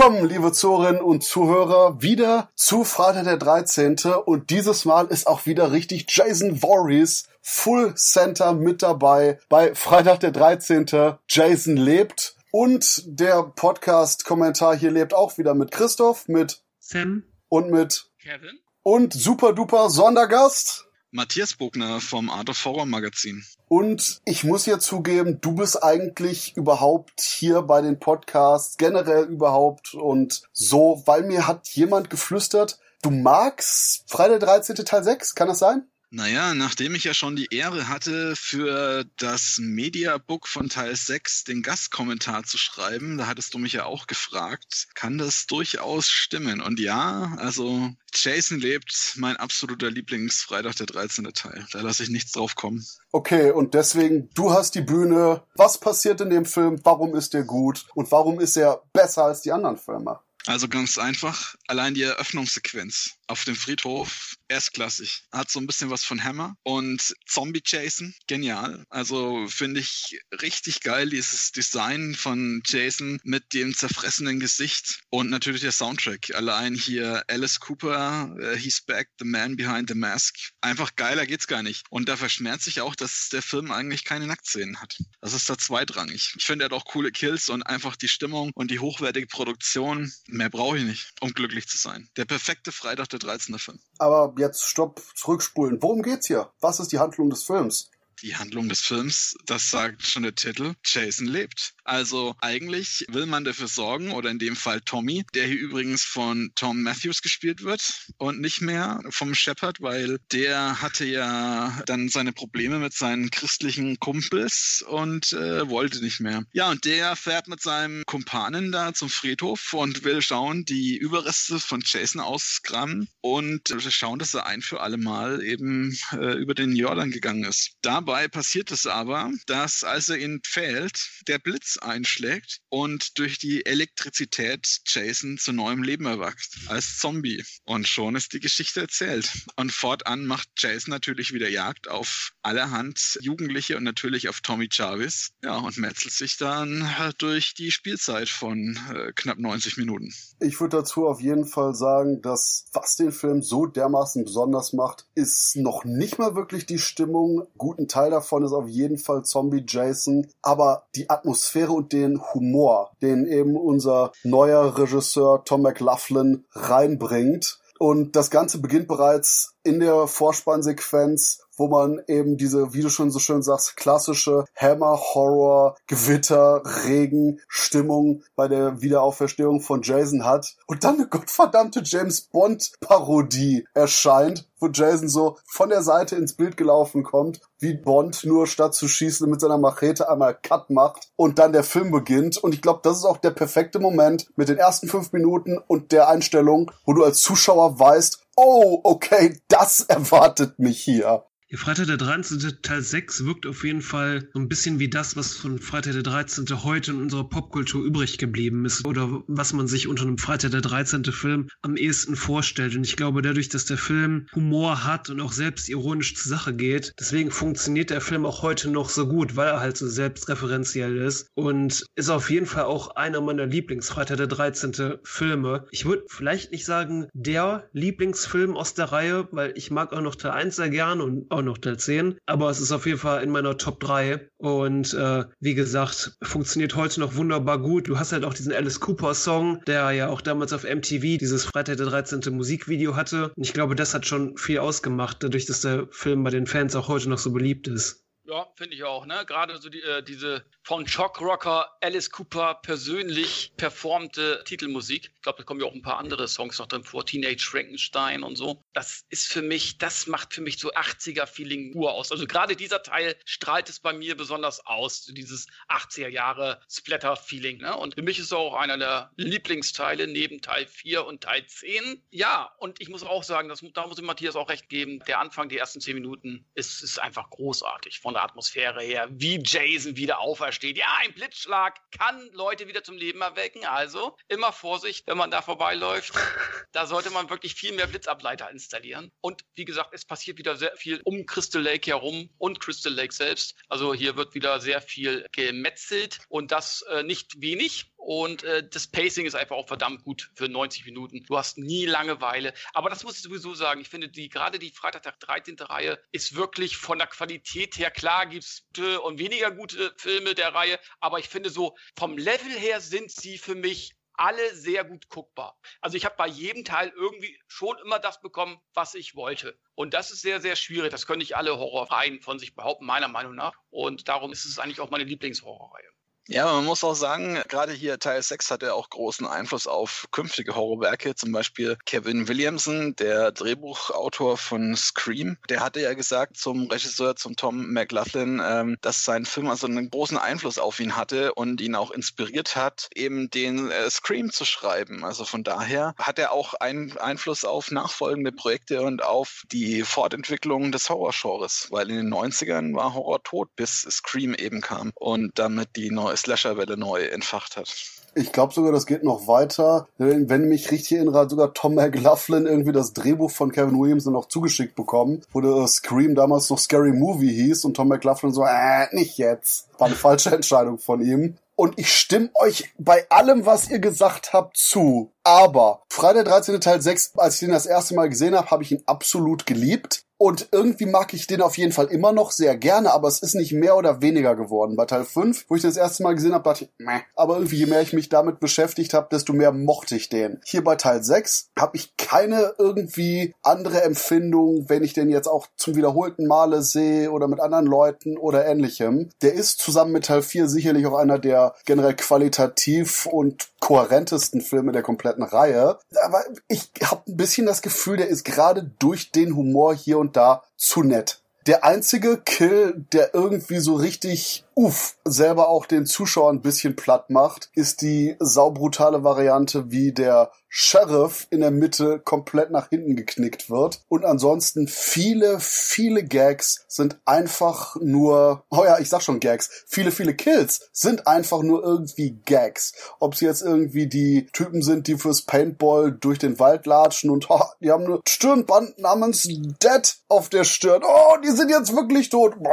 Willkommen, liebe Zuhörerinnen und Zuhörer, wieder zu Freitag der 13. Und dieses Mal ist auch wieder richtig Jason Voorhees Full Center mit dabei bei Freitag der 13. Jason lebt. Und der Podcast-Kommentar hier lebt auch wieder mit Christoph, mit Sam und mit Kevin und super duper Sondergast. Matthias Bogner vom Art of Horror Magazin. Und ich muss ja zugeben, du bist eigentlich überhaupt hier bei den Podcasts, generell überhaupt und so, weil mir hat jemand geflüstert, du magst Freitag 13. Teil 6, kann das sein? Naja, nachdem ich ja schon die Ehre hatte, für das Mediabook von Teil 6 den Gastkommentar zu schreiben, da hattest du mich ja auch gefragt, kann das durchaus stimmen? Und ja, also Jason lebt, mein absoluter Lieblingsfreitag der 13. Teil. Da lasse ich nichts drauf kommen. Okay, und deswegen, du hast die Bühne. Was passiert in dem Film? Warum ist er gut? Und warum ist er besser als die anderen Filme? Also ganz einfach, allein die Eröffnungssequenz auf dem Friedhof, erstklassig. Hat so ein bisschen was von Hammer und Zombie Jason, genial. Also finde ich richtig geil, dieses Design von Jason mit dem zerfressenen Gesicht und natürlich der Soundtrack. Allein hier Alice Cooper, uh, He's Back, The Man Behind the Mask. Einfach geiler geht's gar nicht. Und da verschmerzt sich auch, dass der Film eigentlich keine Nacktszenen hat. Das ist da zweitrangig. Ich finde, er hat auch coole Kills und einfach die Stimmung und die hochwertige Produktion Mehr brauche ich nicht, um glücklich zu sein. Der perfekte Freitag der 13. Film. Aber jetzt stopp, zurückspulen. Worum geht's hier? Was ist die Handlung des Films? Die Handlung des Films, das sagt schon der Titel, Jason lebt. Also eigentlich will man dafür sorgen, oder in dem Fall Tommy, der hier übrigens von Tom Matthews gespielt wird und nicht mehr vom Shepard, weil der hatte ja dann seine Probleme mit seinen christlichen Kumpels und äh, wollte nicht mehr. Ja, und der fährt mit seinem Kumpanen da zum Friedhof und will schauen, die Überreste von Jason ausgraben und schauen, dass er ein für alle Mal eben äh, über den Jordan gegangen ist. Dabei passiert es aber, dass als er ihn fällt, der Blitz einschlägt und durch die Elektrizität Jason zu neuem Leben erwacht, als Zombie. Und schon ist die Geschichte erzählt. Und fortan macht Jason natürlich wieder Jagd auf allerhand Jugendliche und natürlich auf Tommy Jarvis. Ja, und metzelt sich dann durch die Spielzeit von äh, knapp 90 Minuten. Ich würde dazu auf jeden Fall sagen, dass was den Film so dermaßen besonders macht, ist noch nicht mal wirklich die Stimmung. Guten Teil davon ist auf jeden Fall Zombie Jason, aber die Atmosphäre und den Humor, den eben unser neuer Regisseur Tom McLaughlin reinbringt. Und das Ganze beginnt bereits in der Vorspannsequenz, wo man eben diese, wie du schon so schön sagst, klassische Hammer-Horror, Gewitter, Regen, Stimmung bei der Wiederauferstehung von Jason hat. Und dann eine gottverdammte James Bond-Parodie erscheint, wo Jason so von der Seite ins Bild gelaufen kommt, wie Bond nur statt zu schießen mit seiner Machete einmal Cut macht und dann der Film beginnt. Und ich glaube, das ist auch der perfekte Moment mit den ersten fünf Minuten und der Einstellung, wo du als Zuschauer weißt, oh, okay, das erwartet mich hier. Ja, Freitag der 13. Teil 6 wirkt auf jeden Fall so ein bisschen wie das, was von Freitag der 13. heute in unserer Popkultur übrig geblieben ist oder was man sich unter einem Freitag der 13. Film am ehesten vorstellt. Und ich glaube, dadurch, dass der Film Humor hat und auch selbst ironisch zur Sache geht, deswegen funktioniert der Film auch heute noch so gut, weil er halt so selbstreferenziell ist und ist auf jeden Fall auch einer meiner Lieblings-Freitag der 13. Filme. Ich würde vielleicht nicht sagen, der Lieblingsfilm aus der Reihe, weil ich mag auch noch Teil 1 sehr gern und auch noch Teil 10. Aber es ist auf jeden Fall in meiner Top 3. Und äh, wie gesagt, funktioniert heute noch wunderbar gut. Du hast halt auch diesen Alice Cooper Song, der ja auch damals auf MTV dieses Freitag der 13. Musikvideo hatte. Und ich glaube, das hat schon viel ausgemacht, dadurch, dass der Film bei den Fans auch heute noch so beliebt ist. Ja, finde ich auch, ne? Gerade so die, äh, diese von Shock Rocker Alice Cooper persönlich performte Titelmusik. Ich glaube, da kommen ja auch ein paar andere Songs noch drin vor, Teenage Frankenstein und so. Das ist für mich, das macht für mich so 80er-Feeling pur aus. Also gerade dieser Teil strahlt es bei mir besonders aus, dieses 80er Jahre Splatter-Feeling. Ne? Und für mich ist es auch einer der Lieblingsteile neben Teil 4 und Teil 10. Ja, und ich muss auch sagen, das, da muss ich Matthias auch recht geben, der Anfang, die ersten 10 Minuten, ist, ist einfach großartig von der Atmosphäre her, wie Jason wieder aufersteht. Ja, ein Blitzschlag kann Leute wieder zum Leben erwecken. Also immer Vorsicht, wenn man da vorbeiläuft. da sollte man wirklich viel mehr Blitzableiter installieren. Und wie gesagt, es passiert wieder sehr viel um Crystal Lake herum und Crystal Lake selbst. Also hier wird wieder sehr viel gemetzelt und das äh, nicht wenig. Und äh, das Pacing ist einfach auch verdammt gut für 90 Minuten. Du hast nie Langeweile. Aber das muss ich sowieso sagen. Ich finde, die gerade die Freitag 13. Reihe ist wirklich von der Qualität her klar, gibt es gute und weniger gute Filme der Reihe. Aber ich finde so, vom Level her sind sie für mich alle sehr gut guckbar. Also ich habe bei jedem Teil irgendwie schon immer das bekommen, was ich wollte. Und das ist sehr, sehr schwierig. Das können nicht alle Horrorreihen von sich behaupten, meiner Meinung nach. Und darum ist es eigentlich auch meine Lieblingshorrorreihe. Ja, man muss auch sagen, gerade hier Teil 6 hat ja auch großen Einfluss auf künftige Horrorwerke. Zum Beispiel Kevin Williamson, der Drehbuchautor von Scream, der hatte ja gesagt zum Regisseur, zum Tom McLaughlin, ähm, dass sein Film also einen großen Einfluss auf ihn hatte und ihn auch inspiriert hat, eben den äh, Scream zu schreiben. Also von daher hat er auch einen Einfluss auf nachfolgende Projekte und auf die Fortentwicklung des Horrorgenres, weil in den 90ern war Horror tot, bis Scream eben kam und damit die neue Slasher-Welle neu entfacht hat. Ich glaube sogar, das geht noch weiter. Wenn mich richtig erinnere, hat sogar Tom McLaughlin irgendwie das Drehbuch von Kevin Williamson noch zugeschickt bekommen, wo der Scream damals noch Scary Movie hieß und Tom McLaughlin so, äh, nicht jetzt. War eine falsche Entscheidung von ihm. Und ich stimme euch bei allem, was ihr gesagt habt, zu. Aber Freitag 13. Teil 6, als ich den das erste Mal gesehen habe, habe ich ihn absolut geliebt. Und irgendwie mag ich den auf jeden Fall immer noch sehr gerne, aber es ist nicht mehr oder weniger geworden. Bei Teil 5, wo ich den das erste Mal gesehen habe, dachte ich, meh. Aber irgendwie, je mehr ich mich damit beschäftigt habe, desto mehr mochte ich den. Hier bei Teil 6 habe ich keine irgendwie andere Empfindung, wenn ich den jetzt auch zum wiederholten Male sehe oder mit anderen Leuten oder ähnlichem. Der ist zusammen mit Teil 4 sicherlich auch einer der generell qualitativ und kohärentesten Filme der kompletten Reihe. Aber ich habe ein bisschen das Gefühl, der ist gerade durch den Humor hier und da zu nett. Der einzige Kill, der irgendwie so richtig uff, selber auch den Zuschauer ein bisschen platt macht, ist die saubrutale Variante, wie der Sheriff in der Mitte komplett nach hinten geknickt wird. Und ansonsten viele, viele Gags sind einfach nur, oh ja, ich sag schon Gags, viele, viele Kills sind einfach nur irgendwie Gags. Ob sie jetzt irgendwie die Typen sind, die fürs Paintball durch den Wald latschen und oh, die haben eine Stirnband namens Dead auf der Stirn. Oh, die sind jetzt wirklich tot.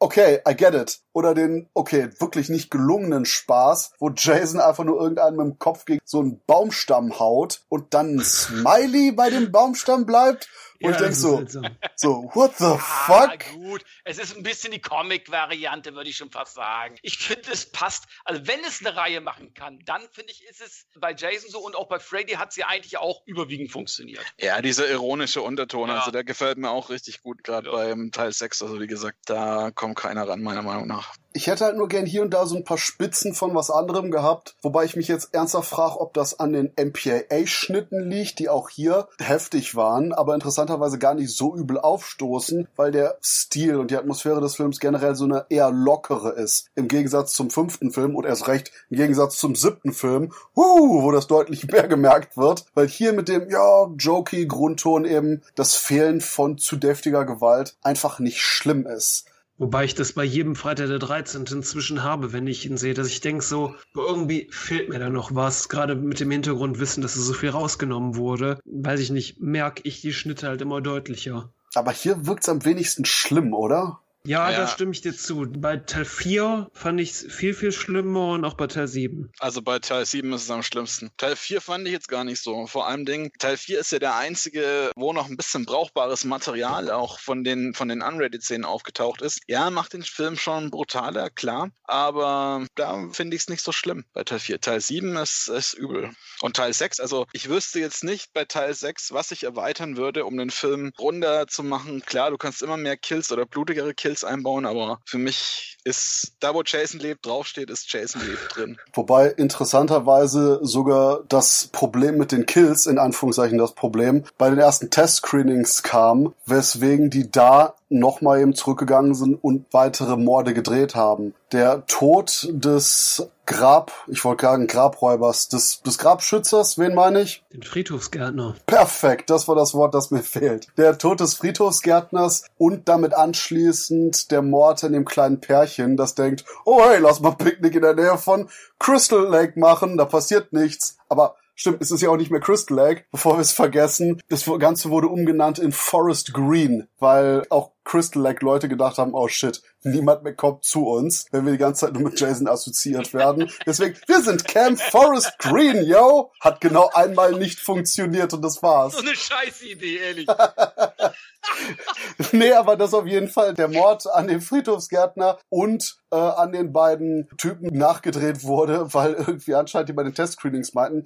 Okay, I get it oder den, okay, wirklich nicht gelungenen Spaß, wo Jason einfach nur irgendeinen mit dem Kopf gegen so einen Baumstamm haut und dann ein Smiley bei dem Baumstamm bleibt und ja, ich denk so, so, what the ah, fuck? gut, es ist ein bisschen die Comic-Variante, würde ich schon fast sagen. Ich finde, es passt. Also, wenn es eine Reihe machen kann, dann finde ich, ist es bei Jason so und auch bei Freddy hat sie eigentlich auch überwiegend funktioniert. Ja, dieser ironische Unterton, ja. also der gefällt mir auch richtig gut, gerade ja. beim Teil 6. Also, wie gesagt, da kommt keiner ran, meiner Meinung nach. Ich hätte halt nur gern hier und da so ein paar Spitzen von was anderem gehabt, wobei ich mich jetzt ernsthaft frage, ob das an den MPAA-Schnitten liegt, die auch hier heftig waren, aber interessanterweise gar nicht so übel aufstoßen, weil der Stil und die Atmosphäre des Films generell so eine eher lockere ist. Im Gegensatz zum fünften Film und erst recht im Gegensatz zum siebten Film, uh, wo das deutlich mehr gemerkt wird, weil hier mit dem, ja, jokey Grundton eben das Fehlen von zu deftiger Gewalt einfach nicht schlimm ist. Wobei ich das bei jedem Freitag der 13. inzwischen habe, wenn ich ihn sehe, dass ich denke so, irgendwie fehlt mir da noch was, gerade mit dem Hintergrundwissen, dass so viel rausgenommen wurde. Weiß ich nicht, merke ich die Schnitte halt immer deutlicher. Aber hier wirkt's am wenigsten schlimm, oder? Ja, ja, da stimme ich dir zu. Bei Teil 4 fand ich es viel, viel schlimmer und auch bei Teil 7. Also bei Teil 7 ist es am schlimmsten. Teil 4 fand ich jetzt gar nicht so. Vor allem Ding, Teil 4 ist ja der einzige, wo noch ein bisschen brauchbares Material auch von den, von den Unrated-Szenen aufgetaucht ist. Ja, macht den Film schon brutaler, klar, aber da finde ich es nicht so schlimm bei Teil 4. Teil 7 ist, ist übel. Und Teil 6, also ich wüsste jetzt nicht bei Teil 6, was ich erweitern würde, um den Film runder zu machen. Klar, du kannst immer mehr Kills oder blutigere Kills Kills einbauen, aber für mich ist da, wo Jason lebt, draufsteht, ist Jason lebt drin. Wobei interessanterweise sogar das Problem mit den Kills, in Anführungszeichen das Problem, bei den ersten Test-Screenings kam, weswegen die da nochmal eben zurückgegangen sind und weitere Morde gedreht haben. Der Tod des Grab, ich wollte sagen Grabräubers, des, des Grabschützers, wen meine ich? Den Friedhofsgärtner. Perfekt, das war das Wort, das mir fehlt. Der Tod des Friedhofsgärtners und damit anschließend der Mord in dem kleinen Pärchen, das denkt, oh hey, lass mal Picknick in der Nähe von Crystal Lake machen, da passiert nichts. Aber Stimmt, es ist ja auch nicht mehr Crystal Lake, bevor wir es vergessen. Das Ganze wurde umgenannt in Forest Green, weil auch Crystal Lake Leute gedacht haben, oh shit, niemand mehr kommt zu uns, wenn wir die ganze Zeit nur mit Jason assoziiert werden. Deswegen, wir sind Camp Forest Green, yo! Hat genau einmal nicht funktioniert und das war's. So eine scheiß Idee, ehrlich. nee, aber das auf jeden Fall der Mord an dem Friedhofsgärtner und äh, an den beiden Typen nachgedreht wurde, weil irgendwie anscheinend die bei den Testscreenings meinten,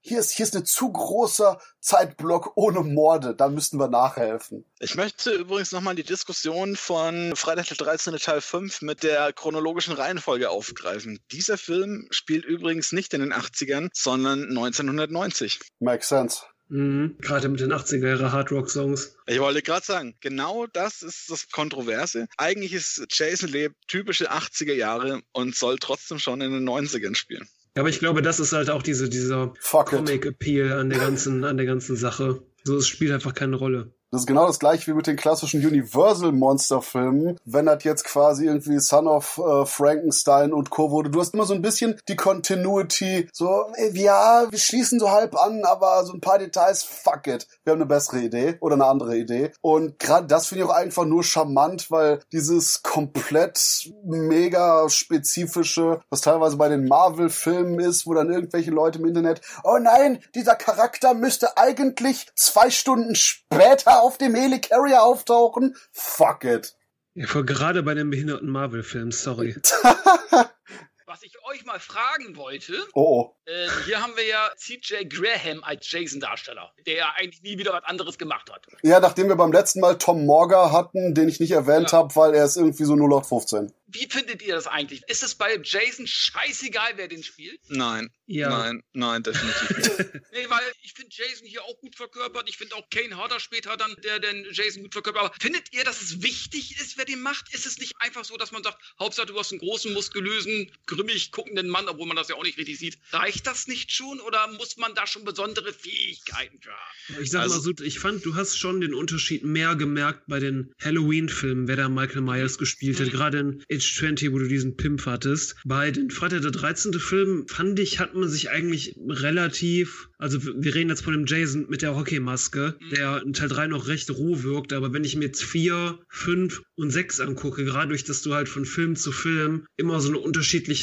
hier ist, hier ist ein zu großer Zeitblock ohne Morde, da müssten wir nachhelfen. Ich möchte übrigens nochmal die Diskussion von Freitag der 13. Teil 5 mit der chronologischen Reihenfolge aufgreifen. Dieser Film spielt übrigens nicht in den 80ern, sondern 1990. Makes sense. Mhm. Gerade mit den 80er Jahre Hard Rock Songs. Ich wollte gerade sagen, genau das ist das Kontroverse. Eigentlich ist Jason Lebt typische 80er Jahre und soll trotzdem schon in den 90ern spielen. Ja, aber ich glaube, das ist halt auch diese, dieser Comic-Appeal an der ganzen, an der ganzen Sache. So, es spielt einfach keine Rolle. Das ist genau das gleiche wie mit den klassischen Universal Monster Filmen. Wenn das jetzt quasi irgendwie Son of äh, Frankenstein und Co. wurde, du hast immer so ein bisschen die Continuity, so, ey, ja, wir schließen so halb an, aber so ein paar Details, fuck it. Wir haben eine bessere Idee oder eine andere Idee. Und gerade das finde ich auch einfach nur charmant, weil dieses komplett mega spezifische, was teilweise bei den Marvel Filmen ist, wo dann irgendwelche Leute im Internet, oh nein, dieser Charakter müsste eigentlich zwei Stunden später auf dem Helicarrier auftauchen? Fuck it. Ja, gerade bei den behinderten Marvel-Filmen, sorry. Was ich euch mal fragen wollte, oh, oh. Äh, hier haben wir ja CJ Graham als Jason-Darsteller, der ja eigentlich nie wieder was anderes gemacht hat. Ja, nachdem wir beim letzten Mal Tom Morga hatten, den ich nicht erwähnt ja. habe, weil er ist irgendwie so 0815. Wie findet ihr das eigentlich? Ist es bei Jason scheißegal, wer den spielt? Nein. Ja. Nein, nein, definitiv nicht. nee, weil ich finde Jason hier auch gut verkörpert. Ich finde auch Kane Hodder später dann, der den Jason gut verkörpert. Aber findet ihr, dass es wichtig ist, wer den macht? Ist es nicht einfach so, dass man sagt, Hauptsache du hast einen großen, muskulösen, grimmig guckenden Mann, obwohl man das ja auch nicht richtig sieht. Reicht das nicht schon oder muss man da schon besondere Fähigkeiten für haben? Ich sag also, mal so, ich fand, du hast schon den Unterschied mehr gemerkt bei den Halloween-Filmen, wer da Michael Myers gespielt hat. Mhm. Gerade in Age 20, wo du diesen Pimp hattest. Bei den Freitag der 13. Filmen fand ich, hat man sich eigentlich relativ, also wir reden jetzt von dem Jason mit der Hockeymaske, mhm. der in Teil 3 noch recht roh wirkt, aber wenn ich mir jetzt 4, 5 und 6 angucke, gerade durch, dass du halt von Film zu Film immer so einen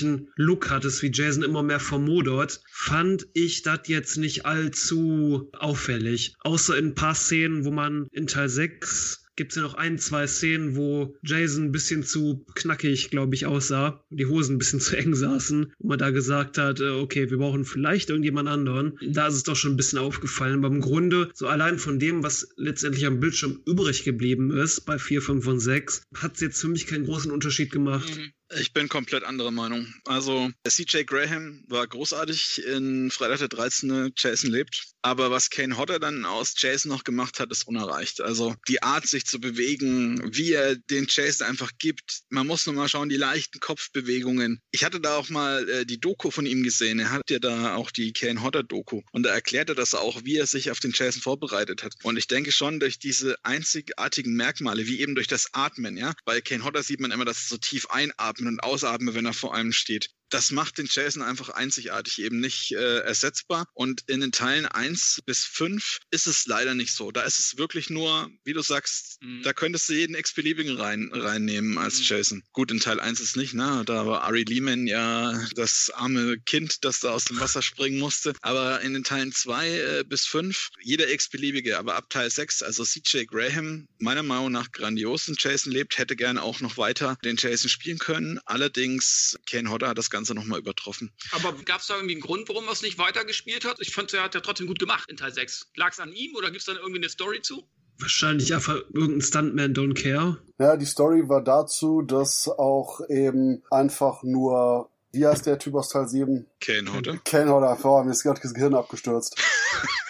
unterschiedlichen Look hattest, wie Jason immer mehr vermodert, fand ich das jetzt nicht allzu auffällig. Außer in ein paar Szenen, wo man in Teil 6 gibt es ja noch ein, zwei Szenen, wo Jason ein bisschen zu knackig, glaube ich, aussah. Die Hosen ein bisschen zu eng saßen. Wo man da gesagt hat, äh, okay, wir brauchen vielleicht irgendjemand anderen. Da ist es doch schon ein bisschen aufgefallen. Aber im Grunde, so allein von dem, was letztendlich am Bildschirm übrig geblieben ist, bei 4, 5 und 6, hat es jetzt für mich keinen großen Unterschied gemacht. Mhm. Ich bin komplett anderer Meinung. Also, CJ Graham war großartig in Freitag der 13. Jason lebt. Aber was Kane Hodder dann aus Jason noch gemacht hat, ist unerreicht. Also, die Art, sich zu bewegen, wie er den Jason einfach gibt. Man muss nur mal schauen, die leichten Kopfbewegungen. Ich hatte da auch mal äh, die Doku von ihm gesehen. Er hat ja da auch die Kane Hodder Doku. Und da erklärt er das auch, wie er sich auf den Jason vorbereitet hat. Und ich denke schon, durch diese einzigartigen Merkmale, wie eben durch das Atmen, ja. Bei Kane Hodder sieht man immer, dass er so tief einatmet und ausatmen, wenn er vor einem steht das macht den Jason einfach einzigartig, eben nicht äh, ersetzbar. Und in den Teilen 1 bis 5 ist es leider nicht so. Da ist es wirklich nur, wie du sagst, mhm. da könntest du jeden x-beliebigen rein, reinnehmen als mhm. Jason. Gut, in Teil 1 ist nicht, ne? Da war Ari Lehman ja das arme Kind, das da aus dem Wasser springen musste. Aber in den Teilen 2 äh, bis 5, jeder x-beliebige. Aber ab Teil 6, also CJ Graham, meiner Meinung nach grandiosen Jason lebt, hätte gerne auch noch weiter den Jason spielen können. Allerdings, Ken Hodder hat das Ganze nochmal übertroffen. Aber gab es da irgendwie einen Grund, warum er es nicht weitergespielt hat? Ich fand, er hat ja trotzdem gut gemacht in Teil 6. Lag es an ihm oder gibt es da irgendwie eine Story zu? Wahrscheinlich einfach irgendein Stuntman don't care. Ja, die Story war dazu, dass auch eben einfach nur, wie heißt der Typ aus Teil 7? Kane Hodder. Kane Hodder, oh, mir ist gerade das Gehirn abgestürzt.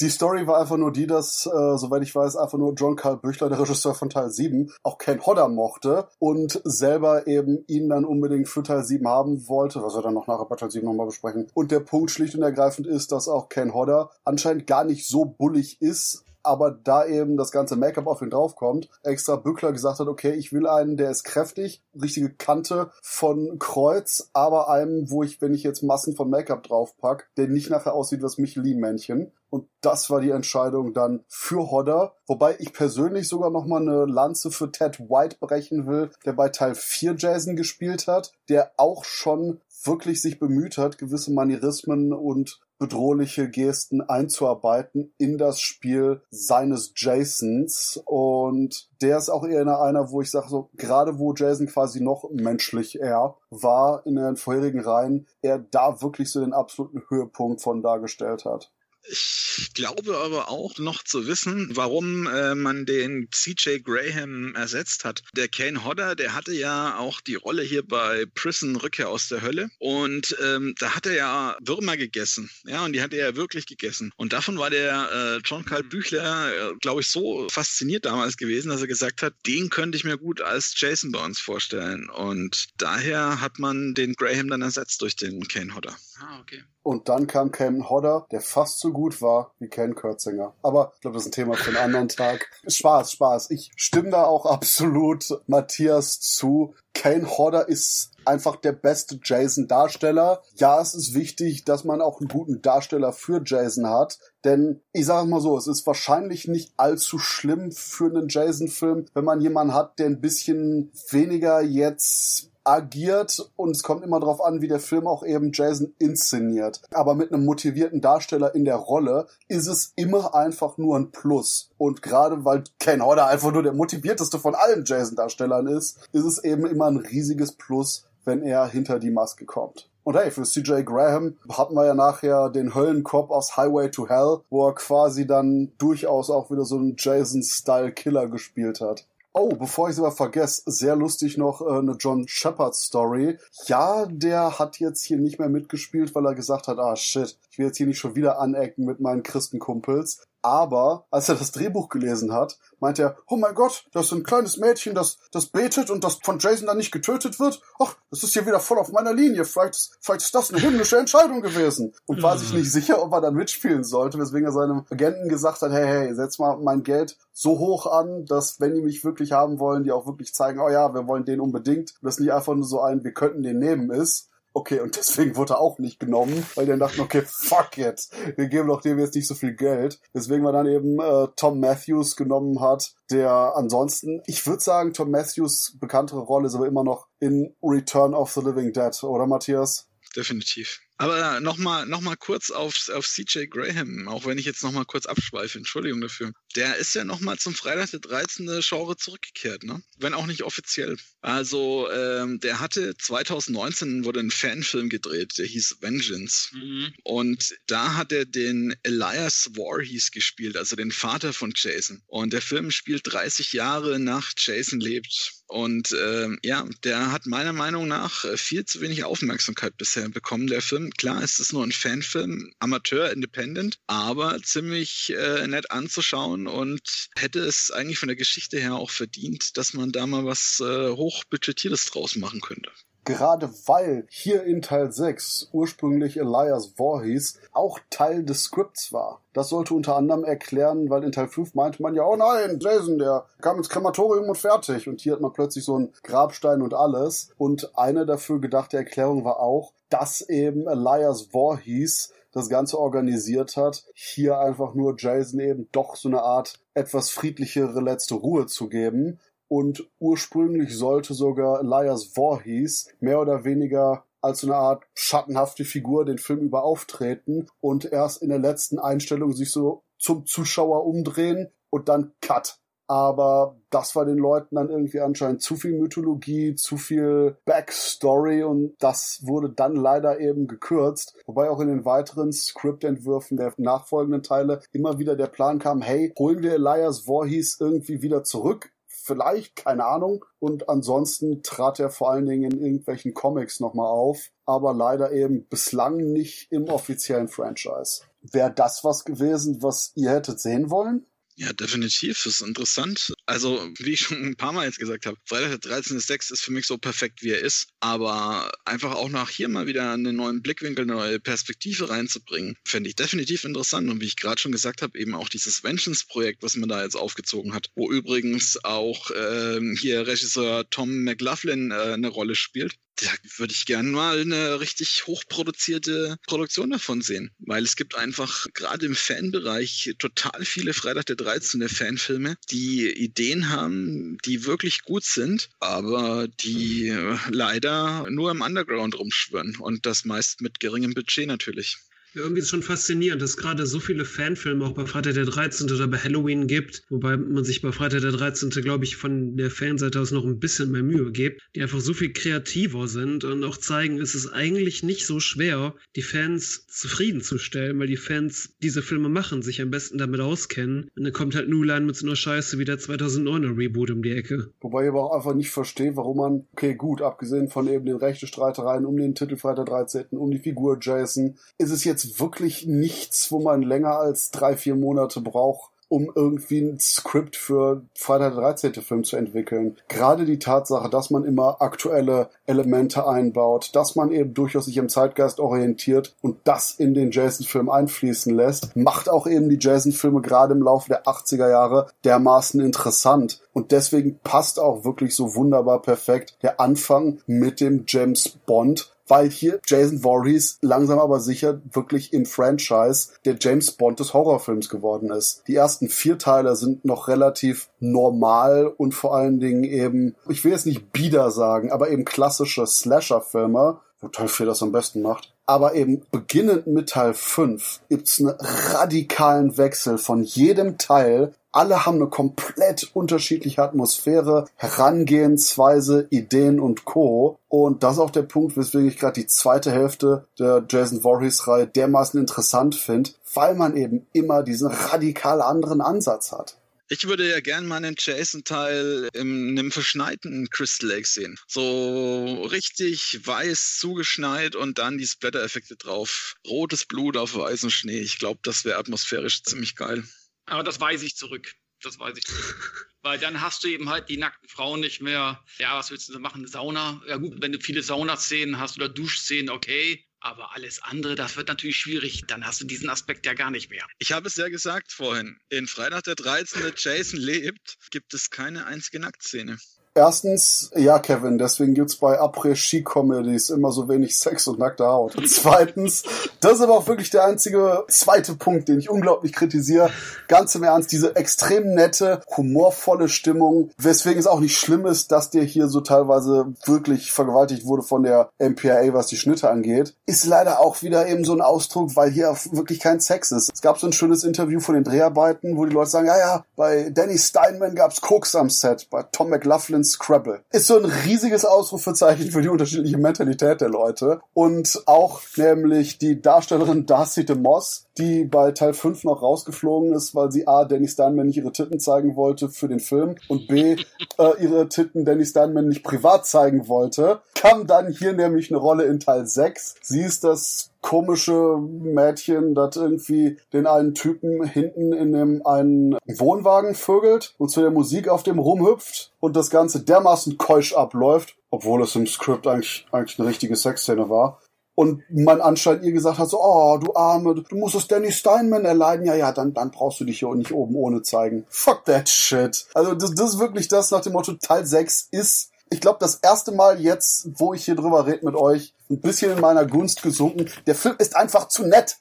die Story war einfach nur die, dass, äh, soweit ich weiß, einfach nur John Carl Büchler, der Regisseur von Teil 7, auch Ken Hodder mochte und selber eben ihn dann unbedingt für Teil 7 haben wollte, was wir dann noch nachher bei Teil 7 nochmal besprechen. Und der Punkt schlicht und ergreifend ist, dass auch Ken Hodder anscheinend gar nicht so bullig ist, aber da eben das ganze Make-up auf ihn draufkommt, extra Bückler gesagt hat, okay, ich will einen, der ist kräftig, richtige Kante von Kreuz, aber einem, wo ich, wenn ich jetzt Massen von Make-up draufpack, der nicht nachher aussieht wie das Michelin-Männchen. Und das war die Entscheidung dann für Hodder. Wobei ich persönlich sogar nochmal eine Lanze für Ted White brechen will, der bei Teil 4 Jason gespielt hat, der auch schon wirklich sich bemüht hat, gewisse Manierismen und bedrohliche Gesten einzuarbeiten in das Spiel seines Jasons. Und der ist auch eher einer, wo ich sage, so gerade wo Jason quasi noch menschlich er war in den vorherigen Reihen, er da wirklich so den absoluten Höhepunkt von dargestellt hat. Ich glaube aber auch noch zu wissen, warum äh, man den CJ Graham ersetzt hat. Der Kane Hodder, der hatte ja auch die Rolle hier bei Prison Rückkehr aus der Hölle und ähm, da hat er ja Würmer gegessen. Ja, und die hat er ja wirklich gegessen. Und davon war der äh, John Carl mhm. Büchler, äh, glaube ich, so fasziniert damals gewesen, dass er gesagt hat, den könnte ich mir gut als Jason bei uns vorstellen. Und daher hat man den Graham dann ersetzt durch den Kane Hodder. Ah, okay. Und dann kam Cam Hodder, der fast so gut war wie Ken Kürzinger. Aber ich glaube, das ist ein Thema für einen anderen Tag. Spaß, Spaß. Ich stimme da auch absolut Matthias zu. Kane Hodder ist einfach der beste Jason-Darsteller. Ja, es ist wichtig, dass man auch einen guten Darsteller für Jason hat. Denn ich sage mal so, es ist wahrscheinlich nicht allzu schlimm für einen Jason-Film, wenn man jemanden hat, der ein bisschen weniger jetzt agiert und es kommt immer darauf an, wie der Film auch eben Jason inszeniert. Aber mit einem motivierten Darsteller in der Rolle ist es immer einfach nur ein Plus. Und gerade weil Ken Hodder einfach nur der motivierteste von allen Jason-Darstellern ist, ist es eben immer ein riesiges Plus, wenn er hinter die Maske kommt. Und hey, für CJ Graham hatten wir ja nachher den Höllenkopf aus Highway to Hell, wo er quasi dann durchaus auch wieder so einen Jason-Style-Killer gespielt hat. Oh, bevor ich es aber vergesse, sehr lustig noch äh, eine John Shepard Story. Ja, der hat jetzt hier nicht mehr mitgespielt, weil er gesagt hat, ah shit, ich will jetzt hier nicht schon wieder anecken mit meinen Christenkumpels. Aber als er das Drehbuch gelesen hat, meint er, oh mein Gott, das ist ein kleines Mädchen, das, das betet und das von Jason dann nicht getötet wird. Ach, das ist hier wieder voll auf meiner Linie. Vielleicht, vielleicht ist das eine himmlische Entscheidung gewesen. Und war sich nicht sicher, ob er dann mitspielen sollte, weswegen er seinem Agenten gesagt hat, hey, hey, setz mal mein Geld so hoch an, dass wenn die mich wirklich haben wollen, die auch wirklich zeigen, oh ja, wir wollen den unbedingt. Das nicht einfach nur so ein, wir könnten den nehmen ist. Okay, und deswegen wurde er auch nicht genommen, weil die dachten, okay, fuck it, wir geben doch dem jetzt nicht so viel Geld. Deswegen man dann eben äh, Tom Matthews genommen hat, der ansonsten, ich würde sagen, Tom Matthews bekanntere Rolle ist aber immer noch in Return of the Living Dead, oder Matthias? Definitiv. Aber nochmal noch mal kurz auf, auf CJ Graham, auch wenn ich jetzt nochmal kurz abschweife, Entschuldigung dafür. Der ist ja nochmal zum Freitag der 13. Genre zurückgekehrt, ne? Wenn auch nicht offiziell. Also, ähm, der hatte 2019 wurde ein Fanfilm gedreht, der hieß Vengeance. Mhm. Und da hat er den Elias Voorhees gespielt, also den Vater von Jason. Und der Film spielt 30 Jahre nach Jason lebt. Und ähm, ja, der hat meiner Meinung nach viel zu wenig Aufmerksamkeit bisher bekommen, der Film. Klar, es ist nur ein Fanfilm, Amateur, Independent, aber ziemlich äh, nett anzuschauen und hätte es eigentlich von der Geschichte her auch verdient, dass man da mal was äh, hochbudgetiertes draus machen könnte gerade weil hier in Teil 6 ursprünglich Elias Voorhees auch Teil des Skripts war. Das sollte unter anderem erklären, weil in Teil 5 meinte man ja, oh nein, Jason, der kam ins Krematorium und fertig. Und hier hat man plötzlich so einen Grabstein und alles. Und eine dafür gedachte Erklärung war auch, dass eben Elias Voorhees das Ganze organisiert hat, hier einfach nur Jason eben doch so eine Art etwas friedlichere letzte Ruhe zu geben. Und ursprünglich sollte sogar Elias Voorhees mehr oder weniger als so eine Art schattenhafte Figur den Film über auftreten und erst in der letzten Einstellung sich so zum Zuschauer umdrehen und dann Cut aber das war den Leuten dann irgendwie anscheinend zu viel Mythologie, zu viel Backstory und das wurde dann leider eben gekürzt. Wobei auch in den weiteren Skriptentwürfen der nachfolgenden Teile immer wieder der Plan kam, hey, holen wir Elias Voorhees irgendwie wieder zurück? Vielleicht, keine Ahnung. Und ansonsten trat er vor allen Dingen in irgendwelchen Comics nochmal auf, aber leider eben bislang nicht im offiziellen Franchise. Wäre das was gewesen, was ihr hättet sehen wollen? Ja, definitiv. Das ist interessant. Also, wie ich schon ein paar Mal jetzt gesagt habe, Freitag der 13.06 ist für mich so perfekt, wie er ist. Aber einfach auch nach hier mal wieder einen neuen Blickwinkel, eine neue Perspektive reinzubringen, fände ich definitiv interessant. Und wie ich gerade schon gesagt habe, eben auch dieses Vengeance-Projekt, was man da jetzt aufgezogen hat, wo übrigens auch ähm, hier Regisseur Tom McLaughlin äh, eine Rolle spielt da würde ich gerne mal eine richtig hochproduzierte Produktion davon sehen. Weil es gibt einfach gerade im Fanbereich total viele Freitag der 13. Fanfilme, die Ideen haben, die wirklich gut sind, aber die leider nur im Underground rumschwirren und das meist mit geringem Budget natürlich. Irgendwie ist schon faszinierend, dass es gerade so viele Fanfilme auch bei Freitag der 13. oder bei Halloween gibt, wobei man sich bei Freitag der 13. glaube ich von der Fanseite aus noch ein bisschen mehr Mühe gibt, die einfach so viel kreativer sind und auch zeigen, es ist eigentlich nicht so schwer, die Fans zufriedenzustellen, weil die Fans diese Filme machen, sich am besten damit auskennen. Und dann kommt halt Nulan mit so einer Scheiße wie der 2009er Reboot um die Ecke. Wobei ich aber auch einfach nicht verstehe, warum man, okay gut, abgesehen von eben den rechten Streitereien um den Titel Freitag 13., um die Figur Jason, ist es jetzt jetzt wirklich nichts, wo man länger als drei, vier Monate braucht, um irgendwie ein Skript für Freitag der 13. Film zu entwickeln. Gerade die Tatsache, dass man immer aktuelle Elemente einbaut, dass man eben durchaus sich im Zeitgeist orientiert und das in den Jason-Film einfließen lässt, macht auch eben die Jason-Filme gerade im Laufe der 80er Jahre dermaßen interessant. Und deswegen passt auch wirklich so wunderbar perfekt der Anfang mit dem James Bond, weil hier Jason Voorhees langsam aber sicher wirklich im Franchise der James Bond des Horrorfilms geworden ist. Die ersten vier Teile sind noch relativ normal und vor allen Dingen eben, ich will jetzt nicht bieder sagen, aber eben klassische Slasher-Filme, wo Teil 4 das am besten macht. Aber eben beginnend mit Teil 5 gibt's einen radikalen Wechsel von jedem Teil alle haben eine komplett unterschiedliche Atmosphäre, Herangehensweise, Ideen und Co. Und das ist auch der Punkt, weswegen ich gerade die zweite Hälfte der Jason Voorhees-Reihe dermaßen interessant finde, weil man eben immer diesen radikal anderen Ansatz hat. Ich würde ja gern mal einen Jason-Teil in einem verschneiten Crystal Lake sehen. So richtig weiß zugeschneit und dann die Splatter-Effekte drauf. Rotes Blut auf weißem Schnee. Ich glaube, das wäre atmosphärisch ziemlich geil. Aber das weise ich zurück. Das weiß ich zurück. Weil dann hast du eben halt die nackten Frauen nicht mehr. Ja, was willst du machen? Sauna? Ja gut, wenn du viele Saunaszenen hast oder Duschszenen, okay. Aber alles andere, das wird natürlich schwierig. Dann hast du diesen Aspekt ja gar nicht mehr. Ich habe es ja gesagt vorhin. In Freitag der 13. Jason lebt, gibt es keine einzige Nacktszene. Erstens, ja, Kevin, deswegen gibt's bei Après-Ski-Comedies immer so wenig Sex und nackte Haut. Und zweitens, das ist aber auch wirklich der einzige zweite Punkt, den ich unglaublich kritisiere. Ganz im Ernst, diese extrem nette, humorvolle Stimmung, weswegen es auch nicht schlimm ist, dass der hier so teilweise wirklich vergewaltigt wurde von der MPAA, was die Schnitte angeht, ist leider auch wieder eben so ein Ausdruck, weil hier wirklich kein Sex ist. Es gab so ein schönes Interview von den Dreharbeiten, wo die Leute sagen, ja, ja, bei Danny Steinman gab's Koks am Set, bei Tom McLaughlin Scrabble. Ist so ein riesiges Ausrufezeichen für die unterschiedliche Mentalität der Leute. Und auch nämlich die Darstellerin Darcy DeMoss, die bei Teil 5 noch rausgeflogen ist, weil sie A, Danny Steinman nicht ihre Titten zeigen wollte für den Film und B, äh, ihre Titten Danny Steinman nicht privat zeigen wollte, kam dann hier nämlich eine Rolle in Teil 6. Sie ist das komische Mädchen, das irgendwie den einen Typen hinten in dem einen Wohnwagen vögelt und zu der Musik auf dem rumhüpft und das Ganze dermaßen keusch abläuft, obwohl es im Skript eigentlich, eigentlich eine richtige Sexszene war. Und man anscheinend ihr gesagt hat, so, oh, du Arme, du musst es Danny Steinman erleiden. Ja, ja, dann, dann brauchst du dich hier nicht oben ohne zeigen. Fuck that shit. Also das, das ist wirklich das nach dem Motto, Teil 6 ist ich glaube, das erste Mal jetzt, wo ich hier drüber rede mit euch, ein bisschen in meiner Gunst gesunken. Der Film ist einfach zu nett.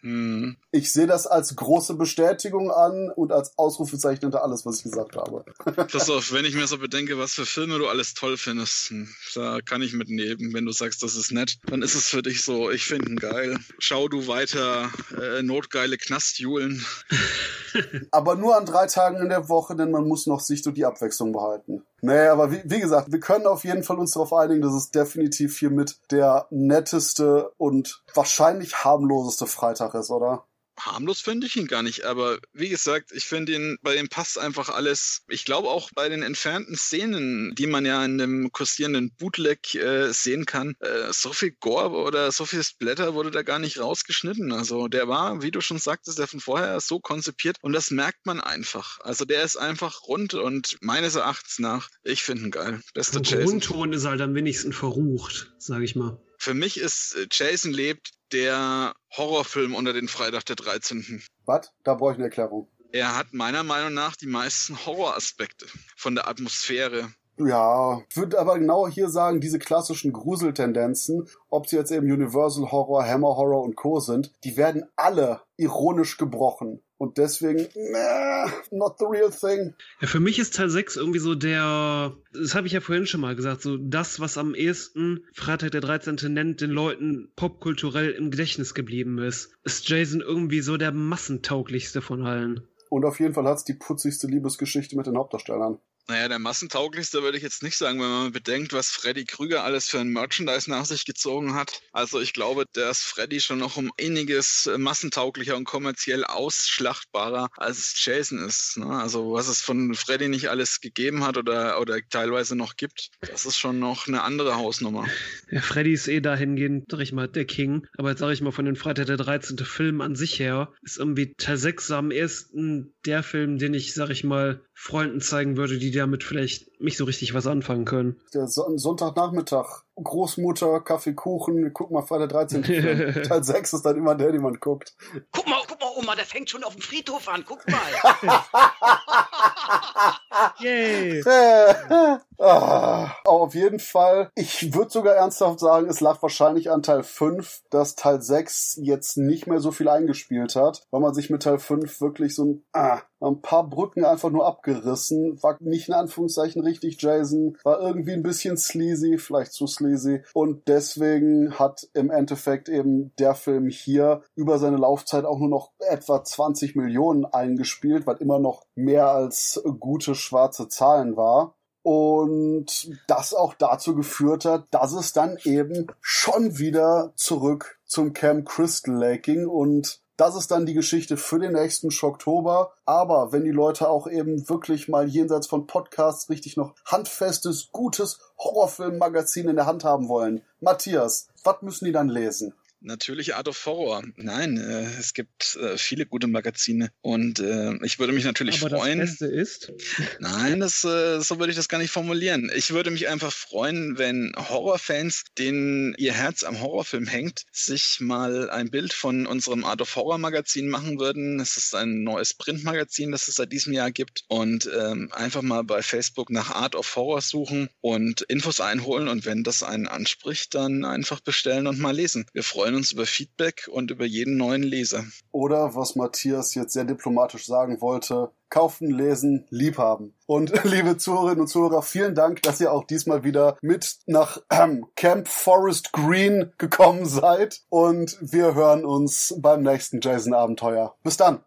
Hm. Ich sehe das als große Bestätigung an und als Ausrufezeichen hinter alles, was ich gesagt habe. Pass auf, wenn ich mir so bedenke, was für Filme du alles toll findest, hm, da kann ich mitnehmen. Wenn du sagst, das ist nett, dann ist es für dich so, ich finde ihn geil. Schau du weiter äh, notgeile Knastjulen. aber nur an drei Tagen in der Woche, denn man muss noch Sicht und die Abwechslung behalten. Nee, aber wie, wie gesagt, wir können auf jeden Fall uns darauf einigen, dass es definitiv hier mit der netteste und wahrscheinlich harmloseste Freitag ist, oder? harmlos finde ich ihn gar nicht, aber wie gesagt, ich finde ihn, bei ihm passt einfach alles. Ich glaube auch bei den entfernten Szenen, die man ja in dem kursierenden Bootleg äh, sehen kann, äh, so viel Gore oder so viel Splatter wurde da gar nicht rausgeschnitten. Also der war, wie du schon sagtest, der von vorher so konzipiert und das merkt man einfach. Also der ist einfach rund und meines Erachtens nach, ich finde ihn geil. Bester Jason. Grundton ist halt am wenigsten verrucht, sage ich mal. Für mich ist äh, Jason lebt der Horrorfilm unter den Freitag der 13. Was? Da brauche ich eine Erklärung. Er hat meiner Meinung nach die meisten Horroraspekte von der Atmosphäre. Ja, würde aber genau hier sagen, diese klassischen Gruseltendenzen, ob sie jetzt eben Universal Horror, Hammer Horror und Co. sind, die werden alle ironisch gebrochen. Und deswegen, nah, not the real thing. Ja, für mich ist Teil 6 irgendwie so der, das habe ich ja vorhin schon mal gesagt, so das, was am ehesten Freitag der 13. nennt, den Leuten popkulturell im Gedächtnis geblieben ist. Ist Jason irgendwie so der massentauglichste von allen. Und auf jeden Fall hat's die putzigste Liebesgeschichte mit den Hauptdarstellern. Naja, der massentauglichste würde ich jetzt nicht sagen, wenn man bedenkt, was Freddy Krüger alles für ein Merchandise nach sich gezogen hat. Also ich glaube, ist Freddy schon noch um einiges massentauglicher und kommerziell ausschlachtbarer, als Jason ist. Ne? Also was es von Freddy nicht alles gegeben hat oder, oder teilweise noch gibt, das ist schon noch eine andere Hausnummer. Ja, Freddy ist eh dahingehend, sag ich mal, der King. Aber jetzt sage ich mal, von den Freitag der 13. Film an sich her, ist irgendwie Teil 6 am ersten der Film, den ich, sag ich mal, Freunden zeigen würde, die damit vielleicht nicht so richtig was anfangen können. Der Son Sonntagnachmittag. Großmutter, Kaffee, Kuchen, guck mal, Freitag 13. Teil 6 ist dann immer der, den man guckt. Guck mal, guck mal, Oma, der fängt schon auf dem Friedhof an, guck mal. Yay. ah, auf jeden Fall, ich würde sogar ernsthaft sagen, es lag wahrscheinlich an Teil 5, dass Teil 6 jetzt nicht mehr so viel eingespielt hat, weil man sich mit Teil 5 wirklich so ein, ah, ein paar Brücken einfach nur abgerissen, war nicht in Anführungszeichen richtig Jason, war irgendwie ein bisschen sleazy, vielleicht zu sleazy. Und deswegen hat im Endeffekt eben der Film hier über seine Laufzeit auch nur noch etwa 20 Millionen eingespielt, was immer noch mehr als gute schwarze Zahlen war. Und das auch dazu geführt hat, dass es dann eben schon wieder zurück zum Camp Crystal Laking und das ist dann die Geschichte für den nächsten Schocktober. Aber wenn die Leute auch eben wirklich mal jenseits von Podcasts richtig noch handfestes, gutes Horrorfilmmagazin in der Hand haben wollen, Matthias, was müssen die dann lesen? Natürlich Art of Horror. Nein, äh, es gibt äh, viele gute Magazine und äh, ich würde mich natürlich Aber freuen. Das Beste ist? Nein, das, äh, so würde ich das gar nicht formulieren. Ich würde mich einfach freuen, wenn Horrorfans, denen ihr Herz am Horrorfilm hängt, sich mal ein Bild von unserem Art of Horror Magazin machen würden. Es ist ein neues Printmagazin, das es seit diesem Jahr gibt und ähm, einfach mal bei Facebook nach Art of Horror suchen und Infos einholen und wenn das einen anspricht, dann einfach bestellen und mal lesen. Wir freuen freuen uns über Feedback und über jeden neuen Leser. Oder was Matthias jetzt sehr diplomatisch sagen wollte, kaufen, lesen, liebhaben. Und liebe Zuhörerinnen und Zuhörer, vielen Dank, dass ihr auch diesmal wieder mit nach ähm, Camp Forest Green gekommen seid. Und wir hören uns beim nächsten Jason-Abenteuer. Bis dann!